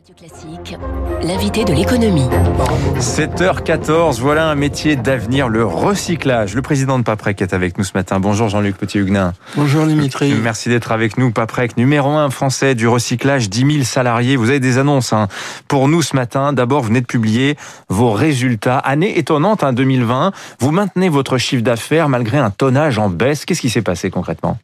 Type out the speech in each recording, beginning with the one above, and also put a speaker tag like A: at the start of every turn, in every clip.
A: Radio Classique, l'invité de l'économie.
B: 7h14, voilà un métier d'avenir, le recyclage. Le président de Paprec est avec nous ce matin. Bonjour Jean-Luc Petit-Huguenin.
C: Bonjour Dimitri.
B: Merci d'être avec nous. Paprec, numéro 1 français du recyclage, 10 000 salariés. Vous avez des annonces hein. pour nous ce matin. D'abord, vous venez de publier vos résultats. Année étonnante, hein, 2020. Vous maintenez votre chiffre d'affaires malgré un tonnage en baisse. Qu'est-ce qui s'est passé concrètement?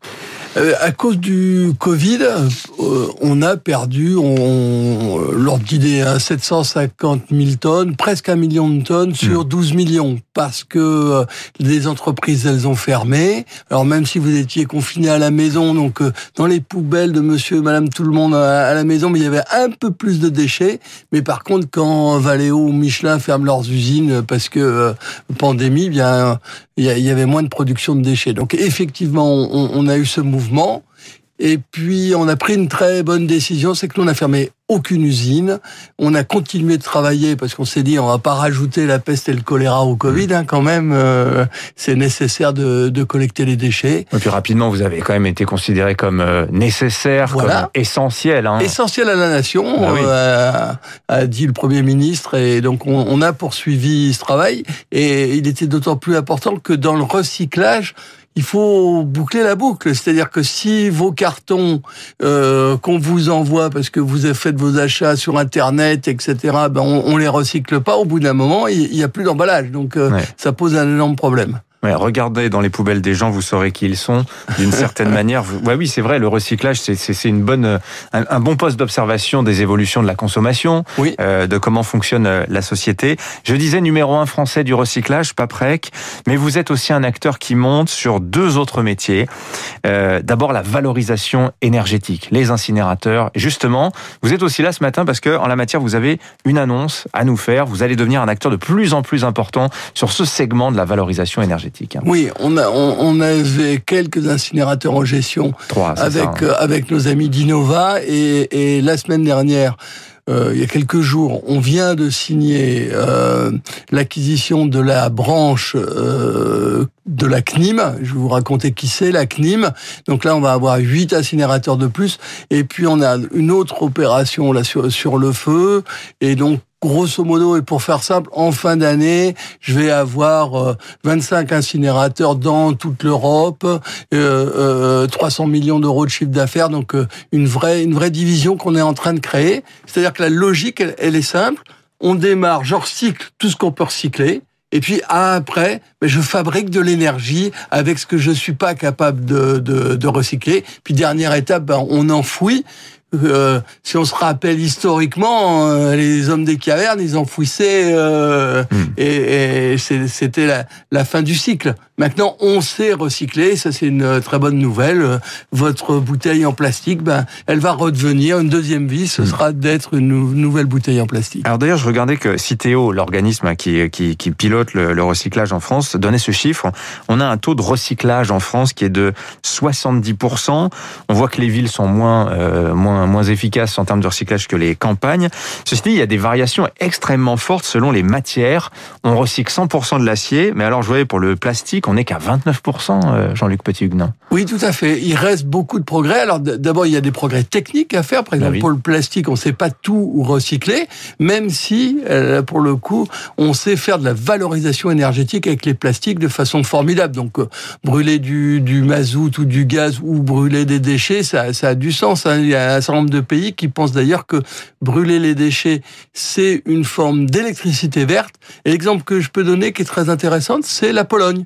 C: Euh, à cause du Covid, euh, on a perdu, on, l'ordre d'idée, hein, 750 000 tonnes, presque un million de tonnes sur 12 millions, parce que euh, les entreprises, elles ont fermé. Alors même si vous étiez confiné à la maison, donc euh, dans les poubelles de monsieur et madame tout le monde à, à la maison, mais il y avait un peu plus de déchets. Mais par contre, quand Valeo ou Michelin ferment leurs usines parce que euh, pandémie, bien il y, y avait moins de production de déchets. Donc effectivement, on, on a eu ce mouvement. Et puis, on a pris une très bonne décision, c'est que nous, on n'a fermé aucune usine. On a continué de travailler parce qu'on s'est dit, on va pas rajouter la peste et le choléra au Covid, hein, quand même. euh, c'est nécessaire de, de collecter les déchets.
B: Et puis rapidement, vous avez quand même été considéré comme euh, nécessaire,
C: Voilà.
B: comme essentiel. Hein.
C: Essentiel à la nation,
B: Ah oui.
C: euh, a, a dit le Premier ministre, et donc on, on a poursuivi ce travail. Et il était d'autant plus important que dans le recyclage, il faut boucler la boucle. C'est-à-dire que si vos cartons euh, qu'on vous envoie parce que vous avez fait vos achats sur Internet, etc., ben on, on les recycle pas. Au bout d'un moment, il n'y a plus d'emballage. Donc euh,
B: Ouais.
C: ça pose un énorme problème.
B: Ouais, regardez dans les poubelles des gens, vous saurez qui ils sont. D'une certaine manière, vous- ouais, oui, c'est vrai. Le recyclage, c'est- une bonne, euh, un, un bon poste d'observation des évolutions de la consommation,
C: Oui.
B: euh, de comment fonctionne euh, la société. Je disais numéro un français du recyclage, Paprec, mais vous êtes aussi un acteur qui monte sur deux autres métiers. Euh, D'abord la valorisation énergétique, les incinérateurs. Justement, vous êtes aussi là ce matin parce que en la matière, vous avez une annonce à nous faire. Vous allez devenir un acteur de plus en plus important sur ce segment de la valorisation énergétique. Hein.
C: Oui, on, a, on, on avait quelques incinérateurs en gestion
B: Trois,
C: avec
B: ça, hein.
C: euh, avec nos amis d'Innova et, et la semaine dernière. euh, il y a quelques jours, on vient de signer euh, l'acquisition de la branche euh, de la CNIM. Je vais vous raconter qui c'est, la CNIM. Donc là, on va avoir huit incinérateurs de plus. Et puis, on a une autre opération là sur, sur le feu. Et donc, grosso modo, et pour faire simple, en fin d'année, je vais avoir euh, 25 incinérateurs dans toute l'Europe, euh, euh, 300 millions d'euros de chiffre d'affaires, donc euh, une vraie une vraie division qu'on est en train de créer. C'est-à-dire que la logique, elle, elle est simple. On démarre, je recycle tout ce qu'on peut recycler. Et puis après, ben, je fabrique de l'énergie avec ce que je suis pas capable de, de, de recycler. Puis dernière étape, ben, on enfouit. Euh, si on se rappelle historiquement, euh, les hommes des cavernes, ils enfouissaient euh, et, et c'est- c'était la, la fin du cycle. Maintenant, on sait recycler, ça c'est une très bonne nouvelle. Votre bouteille en plastique, ben, elle va redevenir une deuxième vie, ce sera d'être une nou- nouvelle bouteille en plastique.
B: Alors d'ailleurs, je regardais que Citeo, l'organisme qui, qui, qui pilote le, le recyclage en France, donnait ce chiffre. On a un taux de recyclage en France qui est de 70%. On voit que les villes sont moins, euh, moins, moins efficaces en termes de recyclage que les campagnes. Ceci dit, il y a des variations extrêmement fortes selon les matières. On recycle 100% de l'acier, mais alors je voyais pour le plastique, on n'est qu'à 29%, euh, Jean-Luc Petit-Huguenin.
C: Oui, tout à fait. Il reste beaucoup de progrès. Alors d'abord, il y a des progrès techniques à faire. Par exemple,
B: Bah oui.
C: pour le plastique, on ne sait pas tout recycler, même si, euh, pour le coup, on sait faire de la valorisation énergétique avec les plastiques de façon formidable. Donc, euh, brûler du, du mazout ou du gaz ou brûler des déchets, ça, ça a du sens. hein. Il y a de pays qui pensent d'ailleurs que brûler les déchets, c'est une forme d'électricité verte. Et l'exemple que je peux donner, qui est très intéressant, c'est la Pologne.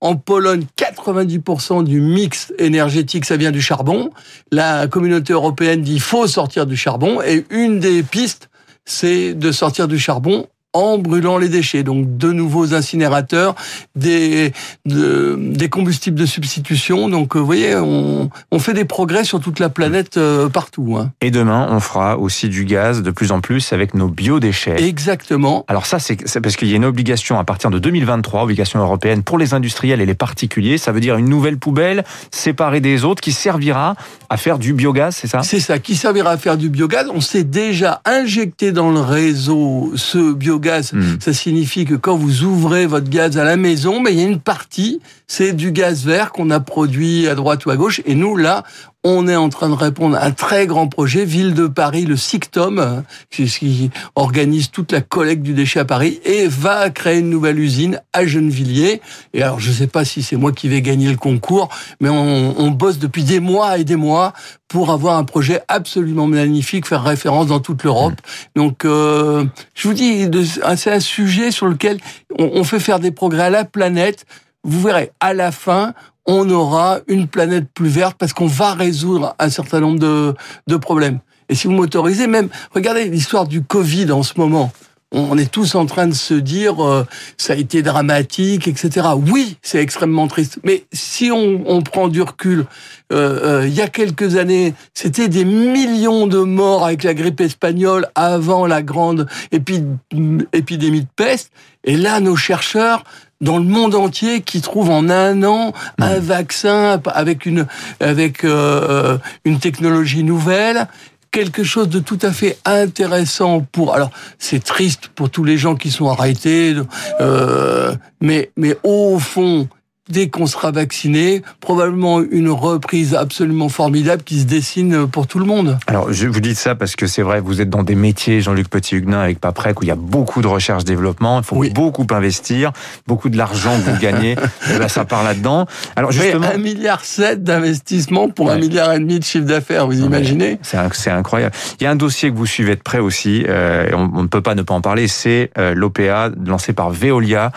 C: En Pologne, 90% du mix énergétique, ça vient du charbon. La communauté européenne dit il faut sortir du charbon. Et une des pistes, c'est de sortir du charbon en brûlant les déchets. Donc, de nouveaux incinérateurs, des, de- des combustibles de substitution. Donc, euh, vous voyez, on, on fait des progrès sur toute la planète euh, partout. Hein.
B: Et demain, on fera aussi du gaz de plus en plus avec nos biodéchets.
C: Exactement.
B: Alors ça, c'est parce qu'il y a une obligation à partir de 2023, obligation européenne pour les industriels et les particuliers. Ça veut dire une nouvelle poubelle séparée des autres qui servira à faire du biogaz, c'est ça?
C: C'est ça, qui servira à faire du biogaz. On s'est déjà injecté dans le réseau ce biogaz.
B: Hmm.
C: Ça signifie que quand vous ouvrez votre gaz à la maison, mais il y a une partie, c'est du gaz vert qu'on a produit à droite ou à gauche. Et nous, là, on est en train de répondre à un très grand projet, Ville de Paris, le SICTOM, qui organise toute la collecte du déchet à Paris, et va créer une nouvelle usine à Gennevilliers. Et alors, je ne sais pas si c'est moi qui vais gagner le concours, mais on, on bosse depuis des mois et des mois pour avoir un projet absolument magnifique, faire référence dans toute l'Europe. Mmh. Donc, euh, je vous dis, c'est un sujet sur lequel on, on fait faire des progrès à la planète. Vous verrez, à la fin, on aura une planète plus verte parce qu'on va résoudre un certain nombre de, de problèmes. Et si vous m'autorisez, même, regardez l'histoire du Covid en ce moment. On est tous en train de se dire, euh, ça a été dramatique, etc. Oui, c'est extrêmement triste. Mais si on, on prend du recul, euh, euh, il y a quelques années, c'était des millions de morts avec la grippe espagnole avant la grande épidémie de peste. Et là, nos chercheurs dans le monde entier qui trouve en un an un vaccin avec une avec euh, une technologie nouvelle quelque chose de tout à fait intéressant pour. Alors, c'est triste pour tous les gens qui sont arrêtés, euh, mais mais au fond, dès qu'on sera vacciné, probablement une reprise absolument formidable qui se dessine pour tout le monde.
B: Alors, je vous dis ça parce que c'est vrai, vous êtes dans des métiers, Jean-Luc Petit-Huguenin, avec Paprec, où il y a beaucoup de recherche-développement, il faut beaucoup investir, beaucoup de l'argent que vous gagnez, et eh ben, ça part là-dedans.
C: Alors, justement... un milliard sept d'investissement pour un milliard et demi de chiffre d'affaires, vous imaginez?
B: C'est incroyable. Il y a un dossier que vous suivez de près aussi, euh, on, ne peut pas ne pas en parler, c'est euh, l'OPA lancé par Veolia,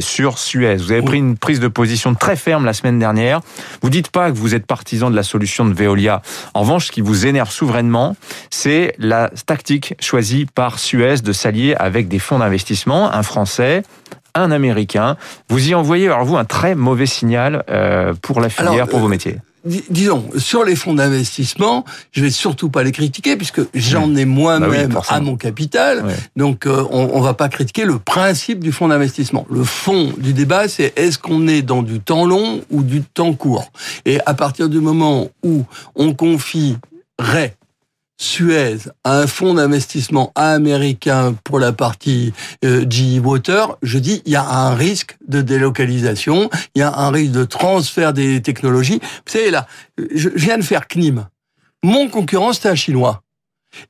B: sur Suez. Vous avez pris une prise de position très ferme la semaine dernière. Vous dites pas que vous êtes partisan de la solution de Veolia. En revanche, ce qui vous énerve souverainement, c'est la tactique choisie par Suez de s'allier avec des fonds d'investissement, un français, un américain. Vous y envoyez, alors vous, un très mauvais signal euh, pour la filière, pour vos métiers
C: disons, sur les fonds d'investissement, je vais surtout pas les critiquer puisque j'en ai moi-même bah à mon capital. Donc, euh, on, on va pas critiquer le principe du fonds d'investissement. Le fond du débat, c'est est-ce qu'on est dans du temps long ou du temps court? Et à partir du moment où on confierait Suez un fonds d'investissement américain pour la partie euh, GE Water, je dis il y a un risque de délocalisation, il y a un risque de transfert des technologies. Vous savez là, je viens de faire CNIM. Mon concurrent c'était un chinois.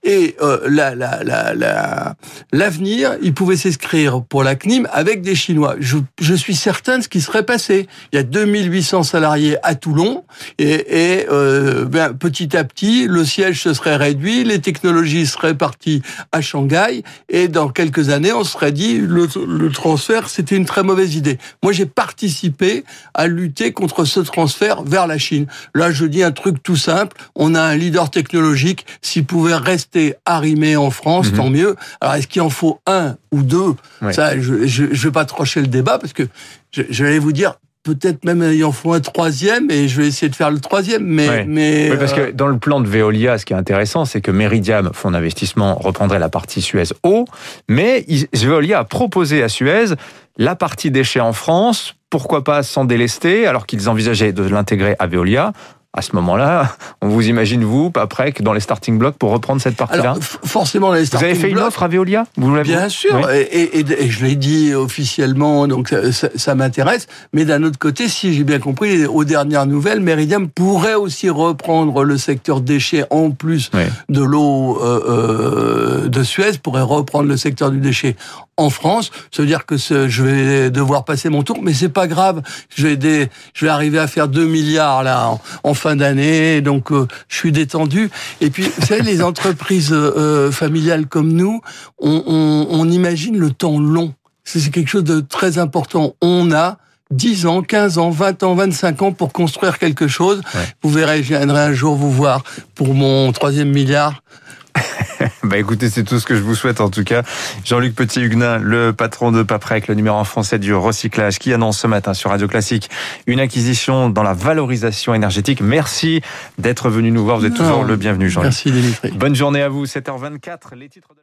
C: Et euh, l'avenir, la, la, la, il pouvait s'inscrire pour la CNIM avec des Chinois. Je, je, suis certain de ce qui serait passé. Il y a 2800 salariés à Toulon et, et euh, ben, petit à petit, le siège se serait réduit, les technologies seraient parties à Shanghai et dans quelques années, on serait dit le, le transfert, c'était une très mauvaise idée. Moi, j'ai participé à lutter contre ce transfert vers la Chine. Là, je dis un truc tout simple. On a un leader technologique. S'il pouvait rester arrimé en France, mhm. tant mieux. Alors, est-ce qu'il en faut un ou deux? Ça, je ne vais pas trancher le débat parce que je, je vais vous dire, peut-être même il en faut un troisième et je vais essayer de faire le troisième. Mais, mais
B: oui, parce que euh, dans le plan de Veolia, ce qui est intéressant, c'est que Meridiam, fonds d'investissement, reprendrait la partie Suez eau, mais Veolia a proposé à Suez la partie déchets en France, pourquoi pas sans délester, alors qu'ils envisageaient de l'intégrer à Veolia à ce moment-là, on vous imagine, vous, après, que dans les starting blocks pour reprendre cette partie-là
C: Forcément, les starting
B: Vous avez fait une offre à Veolia vous
C: Bien sûr, et, et, je l'ai dit officiellement, donc ça, m'intéresse. Mais d'un autre côté, si j'ai bien compris, aux dernières nouvelles, Meridiam pourrait aussi reprendre le secteur déchets en plus de l'eau euh, euh, de Suez, pourrait reprendre le secteur du déchet en France. Ça veut dire que je vais devoir passer mon tour, mais c'est pas grave. Je vais, des, je vais arriver à faire 2 milliards là en, en fin d'année, donc euh, je suis détendu. Et puis, vous savez, les entreprises euh, familiales comme nous, on, on, on imagine le temps long. C'est quelque chose de très important. On a 10 ans, 15 ans, 20 ans, 25 ans pour construire quelque chose. Vous verrez, je viendrai un jour vous voir pour mon troisième milliard.
B: bah écoutez, c'est tout ce que je vous souhaite en tout cas. Jean-Luc Petit-Huguenin, le patron de Paprec, le numéro en français du recyclage, qui annonce ce matin sur Radio Classique une acquisition dans la valorisation énergétique. Merci d'être venu nous voir. Vous êtes toujours le bienvenu, Jean-Luc.
C: Merci Dimitri.
B: Bonne journée à vous. 7h24, les titres de